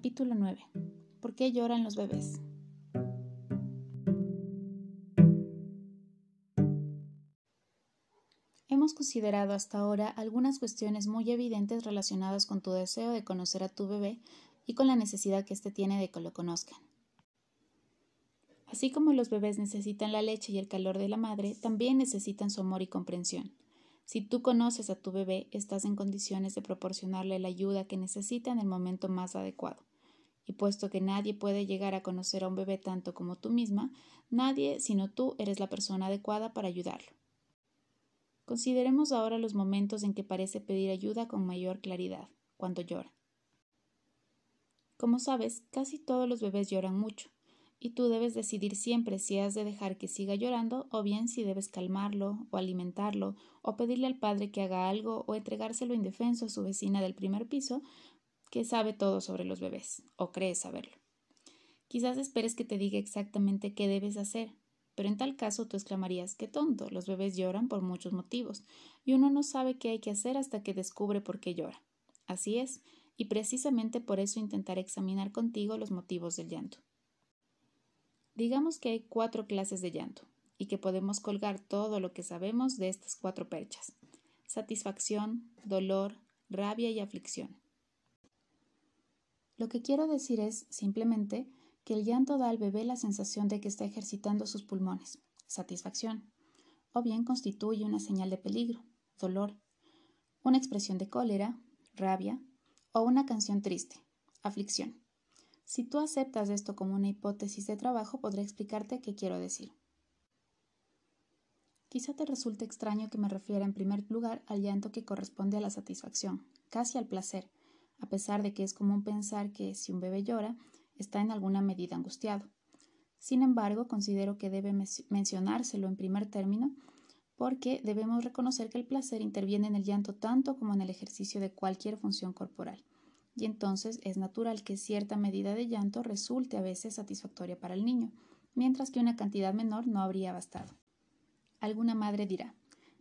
Capítulo 9. ¿Por qué lloran los bebés? Hemos considerado hasta ahora algunas cuestiones muy evidentes relacionadas con tu deseo de conocer a tu bebé y con la necesidad que éste tiene de que lo conozcan. Así como los bebés necesitan la leche y el calor de la madre, también necesitan su amor y comprensión. Si tú conoces a tu bebé, estás en condiciones de proporcionarle la ayuda que necesita en el momento más adecuado. Y puesto que nadie puede llegar a conocer a un bebé tanto como tú misma, nadie sino tú eres la persona adecuada para ayudarlo. Consideremos ahora los momentos en que parece pedir ayuda con mayor claridad, cuando llora. Como sabes, casi todos los bebés lloran mucho, y tú debes decidir siempre si has de dejar que siga llorando o bien si debes calmarlo o alimentarlo o pedirle al padre que haga algo o entregárselo indefenso a su vecina del primer piso que sabe todo sobre los bebés o cree saberlo. Quizás esperes que te diga exactamente qué debes hacer, pero en tal caso tú exclamarías qué tonto, los bebés lloran por muchos motivos y uno no sabe qué hay que hacer hasta que descubre por qué llora. Así es, y precisamente por eso intentaré examinar contigo los motivos del llanto. Digamos que hay cuatro clases de llanto y que podemos colgar todo lo que sabemos de estas cuatro perchas. Satisfacción, dolor, rabia y aflicción. Lo que quiero decir es, simplemente, que el llanto da al bebé la sensación de que está ejercitando sus pulmones, satisfacción, o bien constituye una señal de peligro, dolor, una expresión de cólera, rabia, o una canción triste, aflicción. Si tú aceptas esto como una hipótesis de trabajo, podré explicarte qué quiero decir. Quizá te resulte extraño que me refiera en primer lugar al llanto que corresponde a la satisfacción, casi al placer, a pesar de que es común pensar que si un bebé llora, está en alguna medida angustiado. Sin embargo, considero que debe mencionárselo en primer término porque debemos reconocer que el placer interviene en el llanto tanto como en el ejercicio de cualquier función corporal y entonces es natural que cierta medida de llanto resulte a veces satisfactoria para el niño, mientras que una cantidad menor no habría bastado. Alguna madre dirá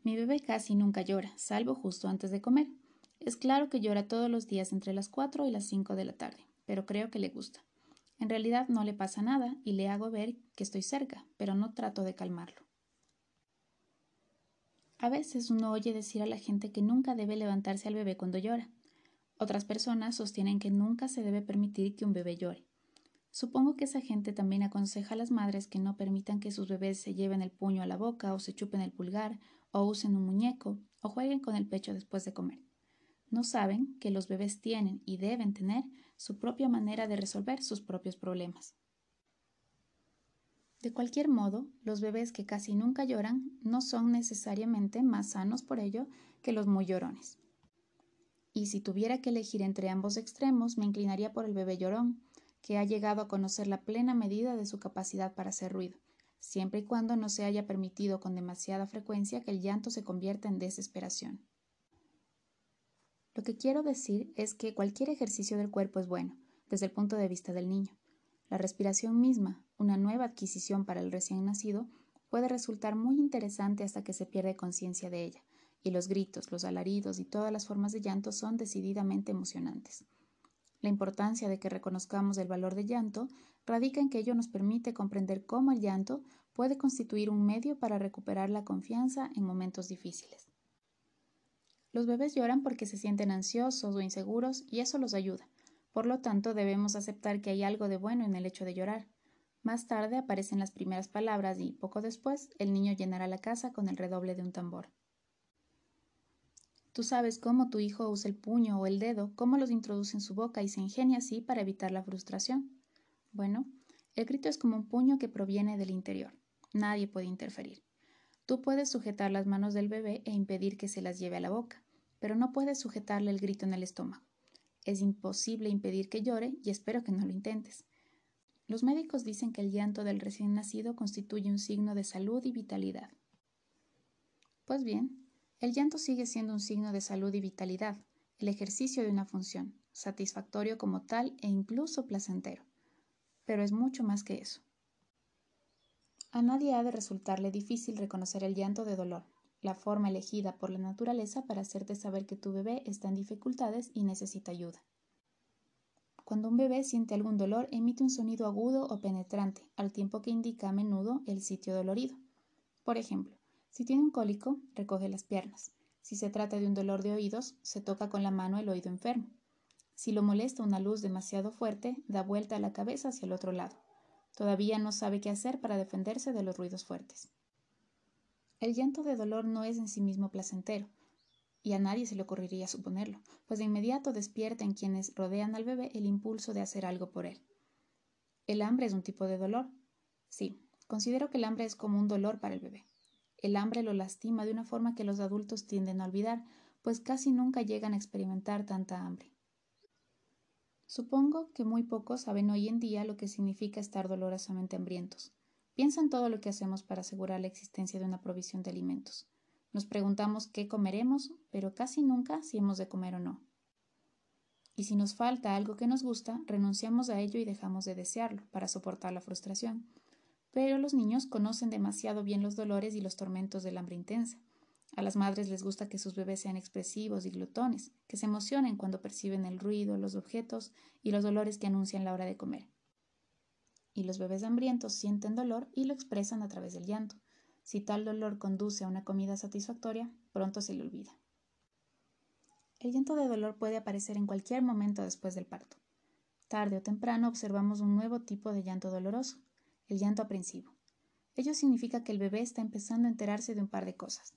Mi bebé casi nunca llora, salvo justo antes de comer. Es claro que llora todos los días entre las cuatro y las cinco de la tarde, pero creo que le gusta. En realidad no le pasa nada y le hago ver que estoy cerca, pero no trato de calmarlo. A veces uno oye decir a la gente que nunca debe levantarse al bebé cuando llora. Otras personas sostienen que nunca se debe permitir que un bebé llore. Supongo que esa gente también aconseja a las madres que no permitan que sus bebés se lleven el puño a la boca o se chupen el pulgar o usen un muñeco o jueguen con el pecho después de comer. No saben que los bebés tienen y deben tener su propia manera de resolver sus propios problemas. De cualquier modo, los bebés que casi nunca lloran no son necesariamente más sanos por ello que los muy llorones y si tuviera que elegir entre ambos extremos, me inclinaría por el bebé llorón, que ha llegado a conocer la plena medida de su capacidad para hacer ruido, siempre y cuando no se haya permitido con demasiada frecuencia que el llanto se convierta en desesperación. Lo que quiero decir es que cualquier ejercicio del cuerpo es bueno, desde el punto de vista del niño. La respiración misma, una nueva adquisición para el recién nacido, puede resultar muy interesante hasta que se pierde conciencia de ella, y los gritos, los alaridos y todas las formas de llanto son decididamente emocionantes. La importancia de que reconozcamos el valor del llanto radica en que ello nos permite comprender cómo el llanto puede constituir un medio para recuperar la confianza en momentos difíciles. Los bebés lloran porque se sienten ansiosos o inseguros y eso los ayuda. Por lo tanto, debemos aceptar que hay algo de bueno en el hecho de llorar. Más tarde aparecen las primeras palabras y, poco después, el niño llenará la casa con el redoble de un tambor. Tú sabes cómo tu hijo usa el puño o el dedo, cómo los introduce en su boca y se ingenia así para evitar la frustración. Bueno, el grito es como un puño que proviene del interior. Nadie puede interferir. Tú puedes sujetar las manos del bebé e impedir que se las lleve a la boca, pero no puedes sujetarle el grito en el estómago. Es imposible impedir que llore y espero que no lo intentes. Los médicos dicen que el llanto del recién nacido constituye un signo de salud y vitalidad. Pues bien, el llanto sigue siendo un signo de salud y vitalidad, el ejercicio de una función, satisfactorio como tal e incluso placentero. Pero es mucho más que eso. A nadie ha de resultarle difícil reconocer el llanto de dolor, la forma elegida por la naturaleza para hacerte saber que tu bebé está en dificultades y necesita ayuda. Cuando un bebé siente algún dolor, emite un sonido agudo o penetrante, al tiempo que indica a menudo el sitio dolorido. Por ejemplo, si tiene un cólico, recoge las piernas. Si se trata de un dolor de oídos, se toca con la mano el oído enfermo. Si lo molesta una luz demasiado fuerte, da vuelta la cabeza hacia el otro lado. Todavía no sabe qué hacer para defenderse de los ruidos fuertes. El llanto de dolor no es en sí mismo placentero, y a nadie se le ocurriría suponerlo, pues de inmediato despierta en quienes rodean al bebé el impulso de hacer algo por él. ¿El hambre es un tipo de dolor? Sí, considero que el hambre es como un dolor para el bebé. El hambre lo lastima de una forma que los adultos tienden a olvidar, pues casi nunca llegan a experimentar tanta hambre. Supongo que muy pocos saben hoy en día lo que significa estar dolorosamente hambrientos. Piensan todo lo que hacemos para asegurar la existencia de una provisión de alimentos. Nos preguntamos qué comeremos, pero casi nunca si hemos de comer o no. Y si nos falta algo que nos gusta, renunciamos a ello y dejamos de desearlo para soportar la frustración. Pero los niños conocen demasiado bien los dolores y los tormentos del hambre intensa. A las madres les gusta que sus bebés sean expresivos y glotones, que se emocionen cuando perciben el ruido, los objetos y los dolores que anuncian la hora de comer. Y los bebés hambrientos sienten dolor y lo expresan a través del llanto. Si tal dolor conduce a una comida satisfactoria, pronto se le olvida. El llanto de dolor puede aparecer en cualquier momento después del parto. Tarde o temprano observamos un nuevo tipo de llanto doloroso, el llanto aprensivo. Ello significa que el bebé está empezando a enterarse de un par de cosas.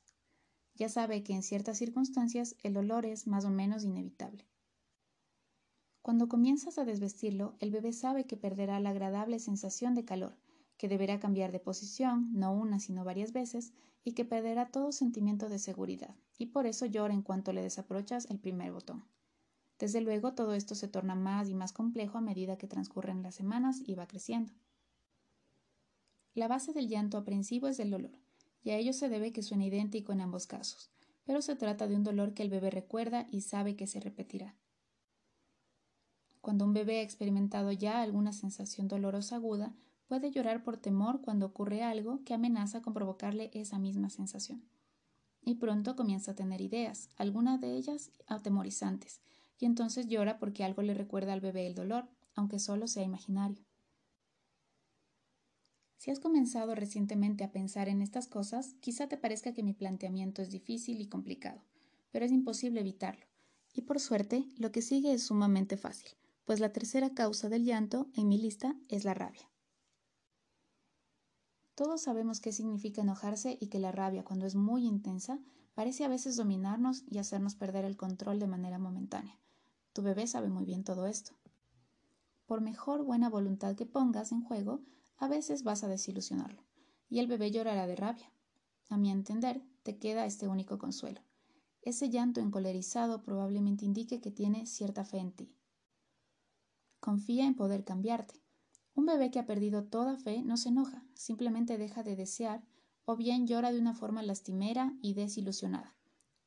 Ya sabe que en ciertas circunstancias el dolor es más o menos inevitable. Cuando comienzas a desvestirlo, el bebé sabe que perderá la agradable sensación de calor, que deberá cambiar de posición, no una sino varias veces, y que perderá todo sentimiento de seguridad, y por eso llora en cuanto le desaprovechas el primer botón. Desde luego todo esto se torna más y más complejo a medida que transcurren las semanas y va creciendo. La base del llanto aprensivo es el dolor, y a ello se debe que suene idéntico en ambos casos, pero se trata de un dolor que el bebé recuerda y sabe que se repetirá. Cuando un bebé ha experimentado ya alguna sensación dolorosa aguda, puede llorar por temor cuando ocurre algo que amenaza con provocarle esa misma sensación. Y pronto comienza a tener ideas, algunas de ellas atemorizantes, y entonces llora porque algo le recuerda al bebé el dolor, aunque solo sea imaginario. Si has comenzado recientemente a pensar en estas cosas, quizá te parezca que mi planteamiento es difícil y complicado, pero es imposible evitarlo. Y por suerte, lo que sigue es sumamente fácil, pues la tercera causa del llanto en mi lista es la rabia. Todos sabemos qué significa enojarse y que la rabia, cuando es muy intensa, parece a veces dominarnos y hacernos perder el control de manera momentánea. Tu bebé sabe muy bien todo esto. Por mejor buena voluntad que pongas en juego, a veces vas a desilusionarlo, y el bebé llorará de rabia. A mi entender, te queda este único consuelo. Ese llanto encolerizado probablemente indique que tiene cierta fe en ti. Confía en poder cambiarte. Un bebé que ha perdido toda fe no se enoja, simplemente deja de desear, o bien llora de una forma lastimera y desilusionada,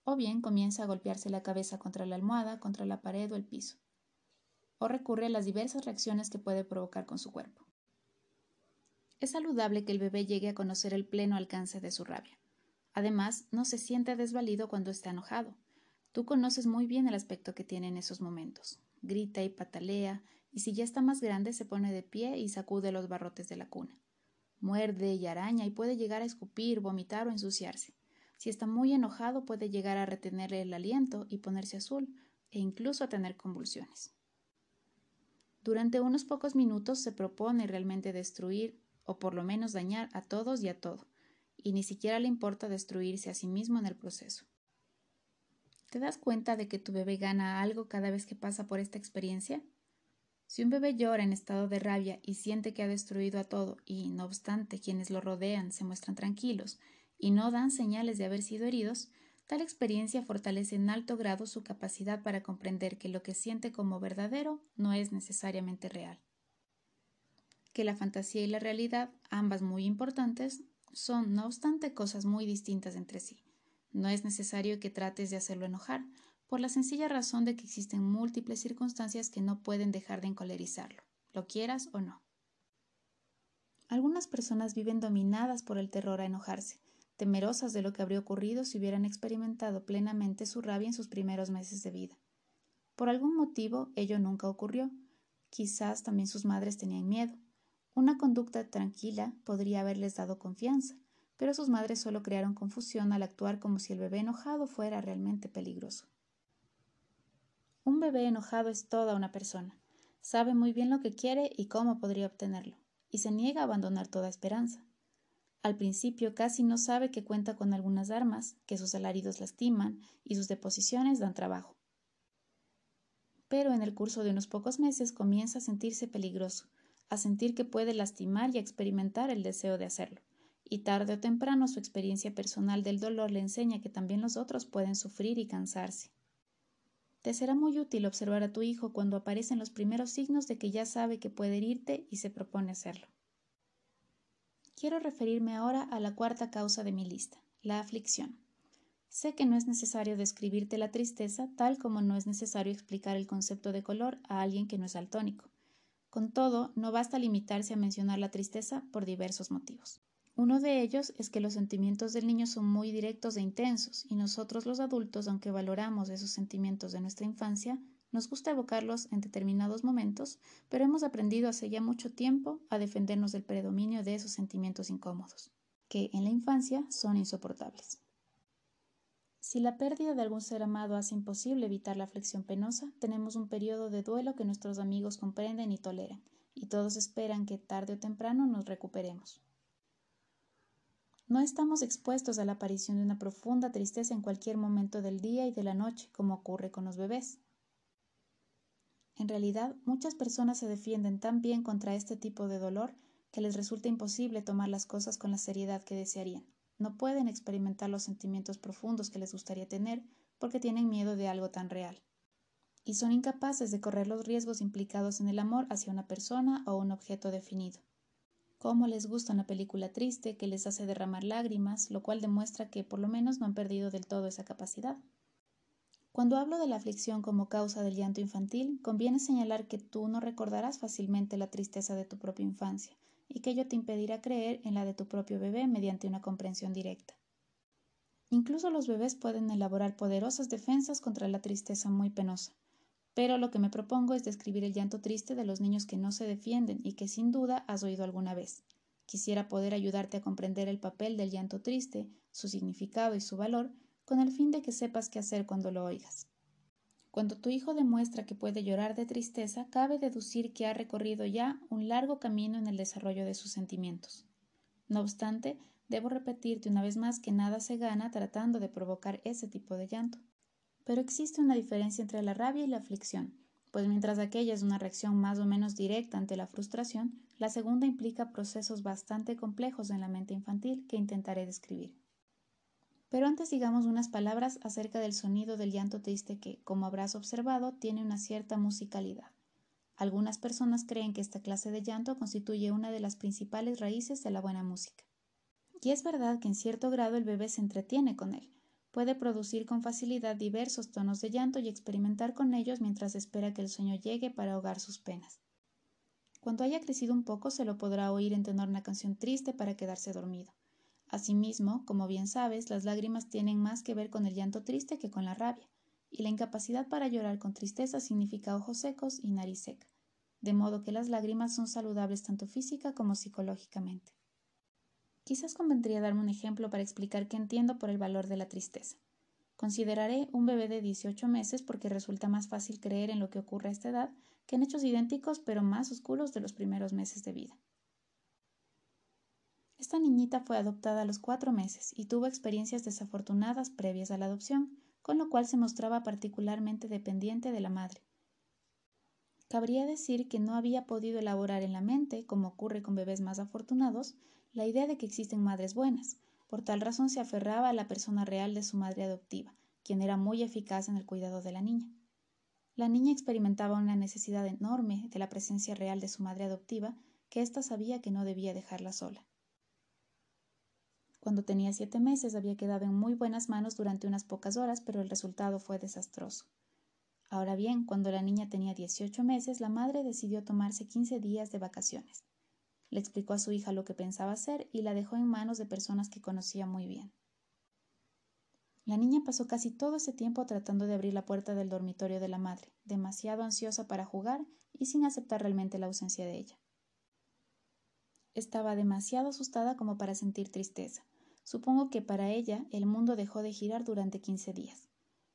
o bien comienza a golpearse la cabeza contra la almohada, contra la pared o el piso, o recurre a las diversas reacciones que puede provocar con su cuerpo. Es saludable que el bebé llegue a conocer el pleno alcance de su rabia. Además, no se siente desvalido cuando está enojado. Tú conoces muy bien el aspecto que tiene en esos momentos. Grita y patalea, y si ya está más grande se pone de pie y sacude los barrotes de la cuna. Muerde y araña y puede llegar a escupir, vomitar o ensuciarse. Si está muy enojado puede llegar a retenerle el aliento y ponerse azul e incluso a tener convulsiones. Durante unos pocos minutos se propone realmente destruir o por lo menos dañar a todos y a todo, y ni siquiera le importa destruirse a sí mismo en el proceso. ¿Te das cuenta de que tu bebé gana algo cada vez que pasa por esta experiencia? Si un bebé llora en estado de rabia y siente que ha destruido a todo y, no obstante, quienes lo rodean se muestran tranquilos y no dan señales de haber sido heridos, tal experiencia fortalece en alto grado su capacidad para comprender que lo que siente como verdadero no es necesariamente real. Que la fantasía y la realidad, ambas muy importantes, son, no obstante, cosas muy distintas entre sí. No es necesario que trates de hacerlo enojar, por la sencilla razón de que existen múltiples circunstancias que no pueden dejar de encolerizarlo, lo quieras o no. Algunas personas viven dominadas por el terror a enojarse, temerosas de lo que habría ocurrido si hubieran experimentado plenamente su rabia en sus primeros meses de vida. Por algún motivo ello nunca ocurrió, Quizás también sus madres tenían miedo. Una conducta tranquila podría haberles dado confianza, pero sus madres solo crearon confusión al actuar como si el bebé enojado fuera realmente peligroso. Un bebé enojado es toda una persona. Sabe muy bien lo que quiere y cómo podría obtenerlo, y se niega a abandonar toda esperanza. Al principio casi no sabe que cuenta con algunas armas, que sus alaridos lastiman y sus deposiciones dan trabajo. Pero en el curso de unos pocos meses comienza a sentirse peligroso, a sentir que puede lastimar y a experimentar el deseo de hacerlo. Y tarde o temprano su experiencia personal del dolor le enseña que también los otros pueden sufrir y cansarse. Te será muy útil observar a tu hijo cuando aparecen los primeros signos de que ya sabe que puede herirte y se propone hacerlo. Quiero referirme ahora a la cuarta causa de mi lista, la aflicción. Sé que no es necesario describirte la tristeza tal como no es necesario explicar el concepto de color a alguien que no es altónico. Con todo, no basta limitarse a mencionar la tristeza por diversos motivos. Uno de ellos es que los sentimientos del niño son muy directos e intensos, y nosotros los adultos, aunque valoramos esos sentimientos de nuestra infancia, nos gusta evocarlos en determinados momentos, pero hemos aprendido hace ya mucho tiempo a defendernos del predominio de esos sentimientos incómodos, que en la infancia son insoportables. Si la pérdida de algún ser amado hace imposible evitar la aflicción penosa, tenemos un periodo de duelo que nuestros amigos comprenden y toleran, y todos esperan que tarde o temprano nos recuperemos. No estamos expuestos a la aparición de una profunda tristeza en cualquier momento del día y de la noche, como ocurre con los bebés. En realidad, muchas personas se defienden tan bien contra este tipo de dolor que les resulta imposible tomar las cosas con la seriedad que desearían no pueden experimentar los sentimientos profundos que les gustaría tener porque tienen miedo de algo tan real. Y son incapaces de correr los riesgos implicados en el amor hacia una persona o un objeto definido. Cómo les gusta una película triste que les hace derramar lágrimas, lo cual demuestra que por lo menos no han perdido del todo esa capacidad. Cuando hablo de la aflicción como causa del llanto infantil, conviene señalar que tú no recordarás fácilmente la tristeza de tu propia infancia, y que ello te impedirá creer en la de tu propio bebé mediante una comprensión directa. Incluso los bebés pueden elaborar poderosas defensas contra la tristeza muy penosa, pero lo que me propongo es describir el llanto triste de los niños que no se defienden y que sin duda has oído alguna vez. Quisiera poder ayudarte a comprender el papel del llanto triste, su significado y su valor, con el fin de que sepas qué hacer cuando lo oigas. Cuando tu hijo demuestra que puede llorar de tristeza, cabe deducir que ha recorrido ya un largo camino en el desarrollo de sus sentimientos. No obstante, debo repetirte una vez más que nada se gana tratando de provocar ese tipo de llanto. Pero existe una diferencia entre la rabia y la aflicción, pues mientras aquella es una reacción más o menos directa ante la frustración, la segunda implica procesos bastante complejos en la mente infantil que intentaré describir. Pero antes digamos unas palabras acerca del sonido del llanto triste que, como habrás observado, tiene una cierta musicalidad. Algunas personas creen que esta clase de llanto constituye una de las principales raíces de la buena música. Y es verdad que en cierto grado el bebé se entretiene con él. Puede producir con facilidad diversos tonos de llanto y experimentar con ellos mientras espera que el sueño llegue para ahogar sus penas. Cuando haya crecido un poco se lo podrá oír entonar una canción triste para quedarse dormido. Asimismo, como bien sabes, las lágrimas tienen más que ver con el llanto triste que con la rabia, y la incapacidad para llorar con tristeza significa ojos secos y nariz seca, de modo que las lágrimas son saludables tanto física como psicológicamente. Quizás convendría darme un ejemplo para explicar qué entiendo por el valor de la tristeza. Consideraré un bebé de 18 meses porque resulta más fácil creer en lo que ocurre a esta edad que en hechos idénticos pero más oscuros de los primeros meses de vida. Esta niñita fue adoptada a los cuatro meses y tuvo experiencias desafortunadas previas a la adopción, con lo cual se mostraba particularmente dependiente de la madre. Cabría decir que no había podido elaborar en la mente, como ocurre con bebés más afortunados, la idea de que existen madres buenas. Por tal razón se aferraba a la persona real de su madre adoptiva, quien era muy eficaz en el cuidado de la niña. La niña experimentaba una necesidad enorme de la presencia real de su madre adoptiva, que ésta sabía que no debía dejarla sola. Cuando tenía siete meses había quedado en muy buenas manos durante unas pocas horas, pero el resultado fue desastroso. Ahora bien, cuando la niña tenía 18 meses, la madre decidió tomarse 15 días de vacaciones. Le explicó a su hija lo que pensaba hacer y la dejó en manos de personas que conocía muy bien. La niña pasó casi todo ese tiempo tratando de abrir la puerta del dormitorio de la madre, demasiado ansiosa para jugar y sin aceptar realmente la ausencia de ella. Estaba demasiado asustada como para sentir tristeza. Supongo que para ella el mundo dejó de girar durante quince días.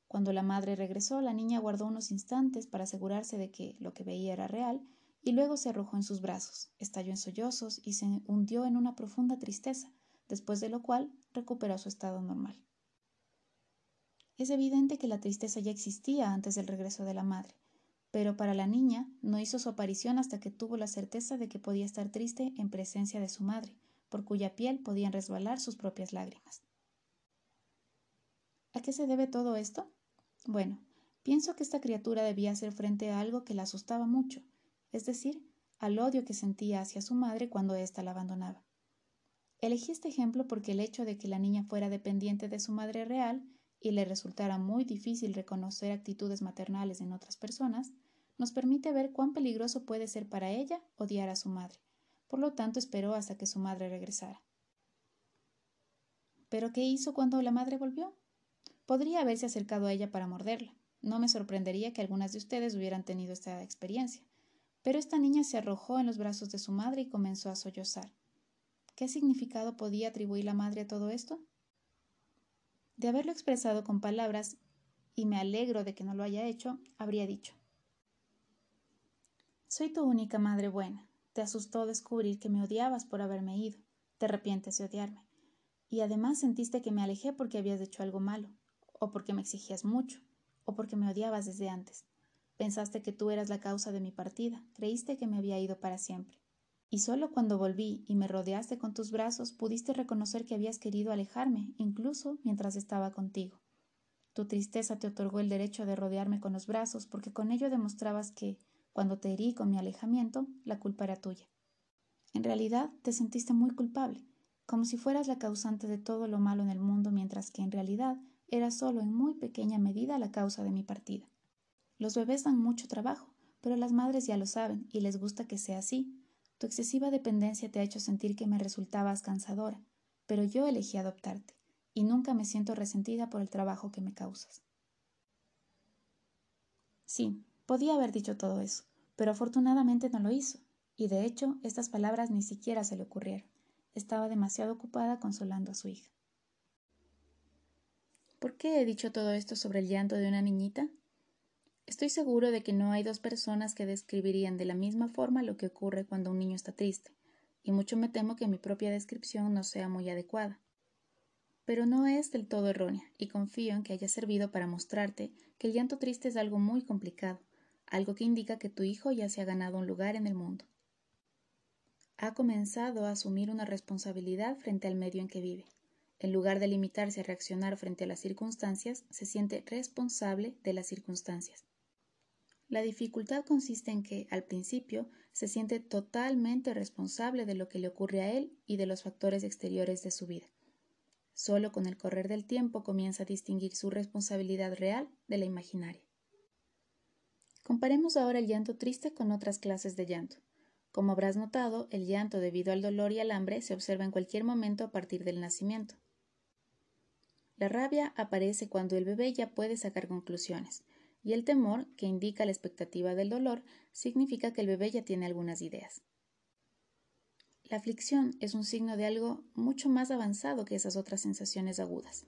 Cuando la madre regresó, la niña guardó unos instantes para asegurarse de que lo que veía era real, y luego se arrojó en sus brazos, estalló en sollozos y se hundió en una profunda tristeza, después de lo cual recuperó su estado normal. Es evidente que la tristeza ya existía antes del regreso de la madre, pero para la niña no hizo su aparición hasta que tuvo la certeza de que podía estar triste en presencia de su madre, por cuya piel podían resbalar sus propias lágrimas. ¿A qué se debe todo esto? Bueno, pienso que esta criatura debía hacer frente a algo que la asustaba mucho, es decir, al odio que sentía hacia su madre cuando ésta la abandonaba. Elegí este ejemplo porque el hecho de que la niña fuera dependiente de su madre real y le resultara muy difícil reconocer actitudes maternales en otras personas, nos permite ver cuán peligroso puede ser para ella odiar a su madre. Por lo tanto, esperó hasta que su madre regresara. ¿Pero qué hizo cuando la madre volvió? Podría haberse acercado a ella para morderla. No me sorprendería que algunas de ustedes hubieran tenido esta experiencia. Pero esta niña se arrojó en los brazos de su madre y comenzó a sollozar. ¿Qué significado podía atribuir la madre a todo esto? De haberlo expresado con palabras, y me alegro de que no lo haya hecho, habría dicho Soy tu única madre buena. Te asustó descubrir que me odiabas por haberme ido. Te arrepientes de odiarme. Y además sentiste que me alejé porque habías hecho algo malo, o porque me exigías mucho, o porque me odiabas desde antes. Pensaste que tú eras la causa de mi partida, creíste que me había ido para siempre. Y solo cuando volví y me rodeaste con tus brazos pudiste reconocer que habías querido alejarme, incluso mientras estaba contigo. Tu tristeza te otorgó el derecho de rodearme con los brazos porque con ello demostrabas que, cuando te herí con mi alejamiento, la culpa era tuya. En realidad te sentiste muy culpable, como si fueras la causante de todo lo malo en el mundo, mientras que en realidad eras solo en muy pequeña medida la causa de mi partida. Los bebés dan mucho trabajo, pero las madres ya lo saben y les gusta que sea así, tu excesiva dependencia te ha hecho sentir que me resultabas cansadora, pero yo elegí adoptarte, y nunca me siento resentida por el trabajo que me causas. Sí, podía haber dicho todo eso, pero afortunadamente no lo hizo, y de hecho estas palabras ni siquiera se le ocurrieron. Estaba demasiado ocupada consolando a su hija. ¿Por qué he dicho todo esto sobre el llanto de una niñita? Estoy seguro de que no hay dos personas que describirían de la misma forma lo que ocurre cuando un niño está triste, y mucho me temo que mi propia descripción no sea muy adecuada. Pero no es del todo errónea, y confío en que haya servido para mostrarte que el llanto triste es algo muy complicado, algo que indica que tu hijo ya se ha ganado un lugar en el mundo. Ha comenzado a asumir una responsabilidad frente al medio en que vive. En lugar de limitarse a reaccionar frente a las circunstancias, se siente responsable de las circunstancias. La dificultad consiste en que, al principio, se siente totalmente responsable de lo que le ocurre a él y de los factores exteriores de su vida. Solo con el correr del tiempo comienza a distinguir su responsabilidad real de la imaginaria. Comparemos ahora el llanto triste con otras clases de llanto. Como habrás notado, el llanto debido al dolor y al hambre se observa en cualquier momento a partir del nacimiento. La rabia aparece cuando el bebé ya puede sacar conclusiones, y el temor, que indica la expectativa del dolor, significa que el bebé ya tiene algunas ideas. La aflicción es un signo de algo mucho más avanzado que esas otras sensaciones agudas.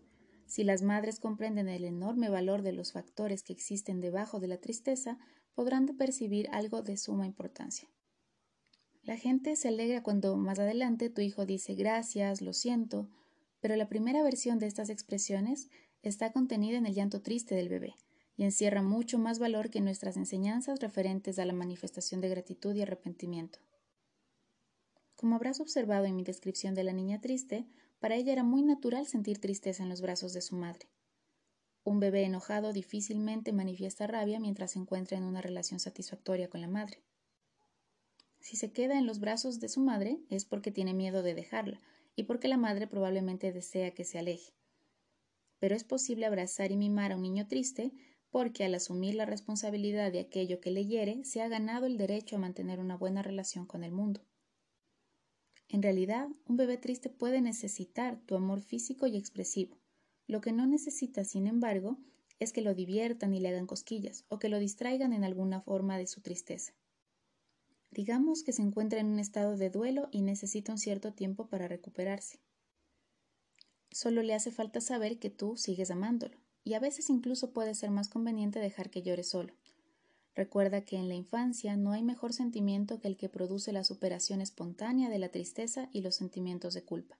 Si las madres comprenden el enorme valor de los factores que existen debajo de la tristeza, podrán percibir algo de suma importancia. La gente se alegra cuando más adelante tu hijo dice gracias, lo siento, pero la primera versión de estas expresiones está contenida en el llanto triste del bebé, y encierra mucho más valor que nuestras enseñanzas referentes a la manifestación de gratitud y arrepentimiento. Como habrás observado en mi descripción de la niña triste, para ella era muy natural sentir tristeza en los brazos de su madre. Un bebé enojado difícilmente manifiesta rabia mientras se encuentra en una relación satisfactoria con la madre. Si se queda en los brazos de su madre es porque tiene miedo de dejarla y porque la madre probablemente desea que se aleje. Pero es posible abrazar y mimar a un niño triste porque al asumir la responsabilidad de aquello que le hiere, se ha ganado el derecho a mantener una buena relación con el mundo. En realidad, un bebé triste puede necesitar tu amor físico y expresivo, Lo que no necesita, sin embargo, es que lo diviertan y le hagan cosquillas o que lo distraigan en alguna forma de su tristeza. Digamos que se encuentra en un estado de duelo y necesita un cierto tiempo para recuperarse. Solo le hace falta saber que tú sigues amándolo, y a veces incluso puede ser más conveniente dejar que llore solo. Recuerda que en la infancia no hay mejor sentimiento que el que produce la superación espontánea de la tristeza y los sentimientos de culpa.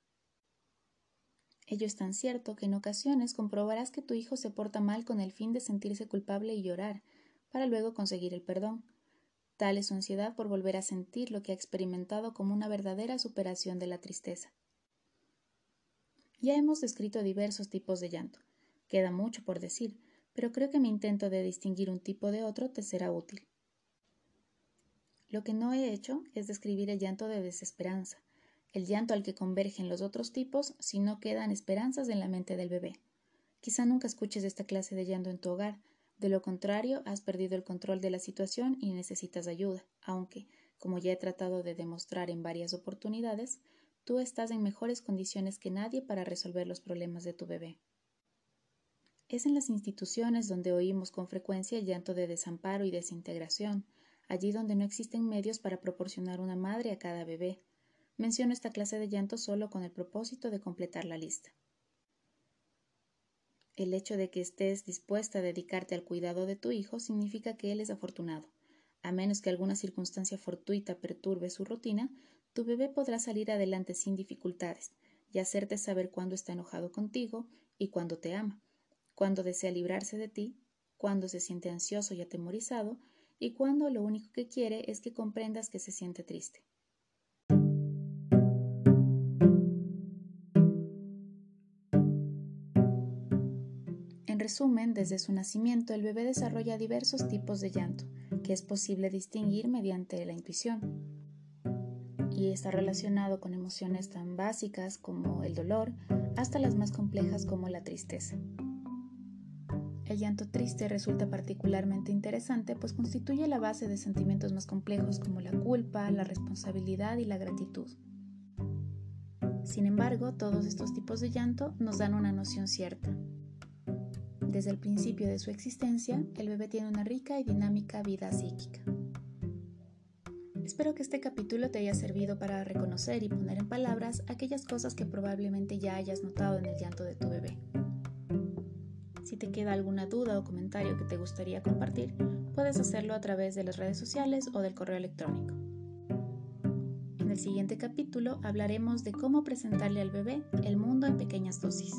Ello es tan cierto que en ocasiones comprobarás que tu hijo se porta mal con el fin de sentirse culpable y llorar, para luego conseguir el perdón. Tal es su ansiedad por volver a sentir lo que ha experimentado como una verdadera superación de la tristeza. Ya hemos descrito diversos tipos de llanto. Queda mucho por decir, pero creo que mi intento de distinguir un tipo de otro te será útil. Lo que no he hecho es describir el llanto de desesperanza, el llanto al que convergen los otros tipos si no quedan esperanzas en la mente del bebé. Quizá nunca escuches esta clase de llanto en tu hogar, de lo contrario, has perdido el control de la situación y necesitas ayuda, aunque, como ya he tratado de demostrar en varias oportunidades, tú estás en mejores condiciones que nadie para resolver los problemas de tu bebé. Es en las instituciones donde oímos con frecuencia el llanto de desamparo y desintegración, allí donde no existen medios para proporcionar una madre a cada bebé. Menciono esta clase de llanto solo con el propósito de completar la lista. El hecho de que estés dispuesta a dedicarte al cuidado de tu hijo significa que él es afortunado. A menos que alguna circunstancia fortuita perturbe su rutina, tu bebé podrá salir adelante sin dificultades y hacerte saber cuándo está enojado contigo y cuándo te ama, cuándo desea librarse de ti, cuándo se siente ansioso y atemorizado y cuándo lo único que quiere es que comprendas que se siente triste. resumen, desde su nacimiento el bebé desarrolla diversos tipos de llanto, que es posible distinguir mediante la intuición. Y está relacionado con emociones tan básicas como el dolor, hasta las más complejas como la tristeza. El llanto triste resulta particularmente interesante pues constituye la base de sentimientos más complejos como la culpa, la responsabilidad y la gratitud. Sin embargo, todos estos tipos de llanto nos dan una noción cierta, desde el principio de su existencia, el bebé tiene una rica y dinámica vida psíquica. Espero que este capítulo te haya servido para reconocer y poner en palabras aquellas cosas que probablemente ya hayas notado en el llanto de tu bebé. Te queda alguna duda o comentario que te gustaría compartir, puedes hacerlo a través de las redes sociales o del correo electrónico. En el siguiente capítulo hablaremos de cómo presentarle al bebé el mundo en pequeñas dosis.